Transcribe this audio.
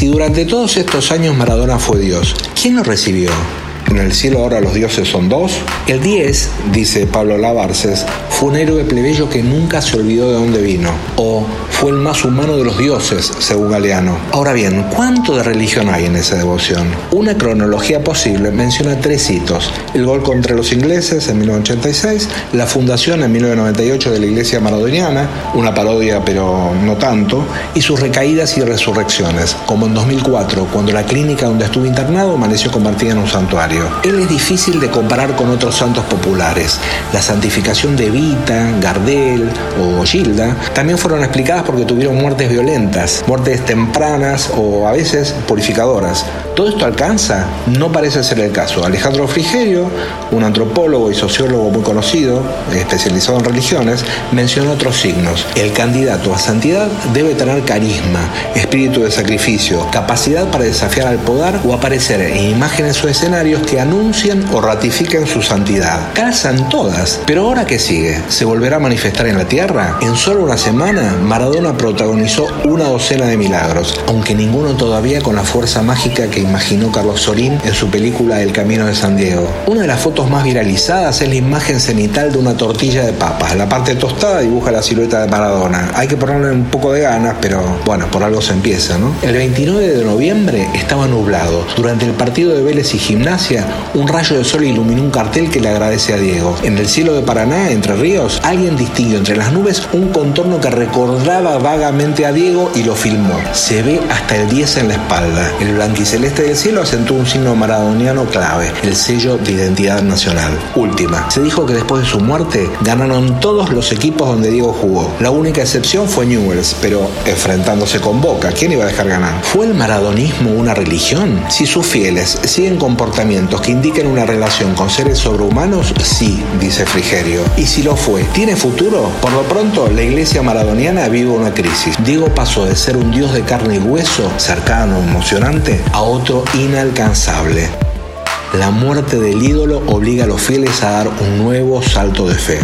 Si durante todos estos años Maradona fue Dios, ¿quién lo recibió? En el cielo ahora los dioses son dos. El 10, dice Pablo Lavarces, fue un héroe plebeyo que nunca se olvidó de dónde vino. O fue el más humano de los dioses, según Galeano. Ahora bien, ¿cuánto de religión hay en esa devoción? Una cronología posible menciona tres hitos. El gol contra los ingleses en 1986, la fundación en 1998 de la iglesia maradoniana, una parodia pero no tanto, y sus recaídas y resurrecciones, como en 2004, cuando la clínica donde estuvo internado amaneció convertida en un santuario. Él es difícil de comparar con otros santos populares. La santificación de Vita, Gardel o Gilda también fueron explicadas porque tuvieron muertes violentas, muertes tempranas o a veces purificadoras. ¿Todo esto alcanza? No parece ser el caso. Alejandro Frigerio, un antropólogo y sociólogo muy conocido, especializado en religiones, mencionó otros signos. El candidato a santidad debe tener carisma, espíritu de sacrificio, capacidad para desafiar al poder o aparecer en imágenes o escenarios que anuncian o ratifiquen su santidad. Calzan todas, pero ahora qué sigue? ¿Se volverá a manifestar en la tierra? En solo una semana, Maradona protagonizó una docena de milagros, aunque ninguno todavía con la fuerza mágica que imaginó Carlos Sorín en su película El Camino de San Diego. Una de las fotos más viralizadas es la imagen cenital de una tortilla de papas. La parte tostada dibuja la silueta de Maradona. Hay que ponerle un poco de ganas, pero bueno, por algo se empieza, ¿no? El 29 de noviembre estaba nublado. Durante el partido de Vélez y Gimnasia, un rayo de sol iluminó un cartel que le agradece a Diego. En el cielo de Paraná, entre ríos, alguien distinguió entre las nubes un contorno que recordaba vagamente a Diego y lo filmó. Se ve hasta el 10 en la espalda. El blanquiceleste del cielo asentó un signo maradoniano clave, el sello de identidad nacional. Última, se dijo que después de su muerte ganaron todos los equipos donde Diego jugó. La única excepción fue Newells, pero enfrentándose con Boca, ¿quién iba a dejar ganar? ¿Fue el maradonismo una religión? Si sus fieles siguen que indiquen una relación con seres sobrehumanos, sí, dice Frigerio. Y si lo fue, ¿tiene futuro? Por lo pronto, la iglesia maradoniana vive una crisis. Diego pasó de ser un dios de carne y hueso, cercano, emocionante, a otro inalcanzable. La muerte del ídolo obliga a los fieles a dar un nuevo salto de fe.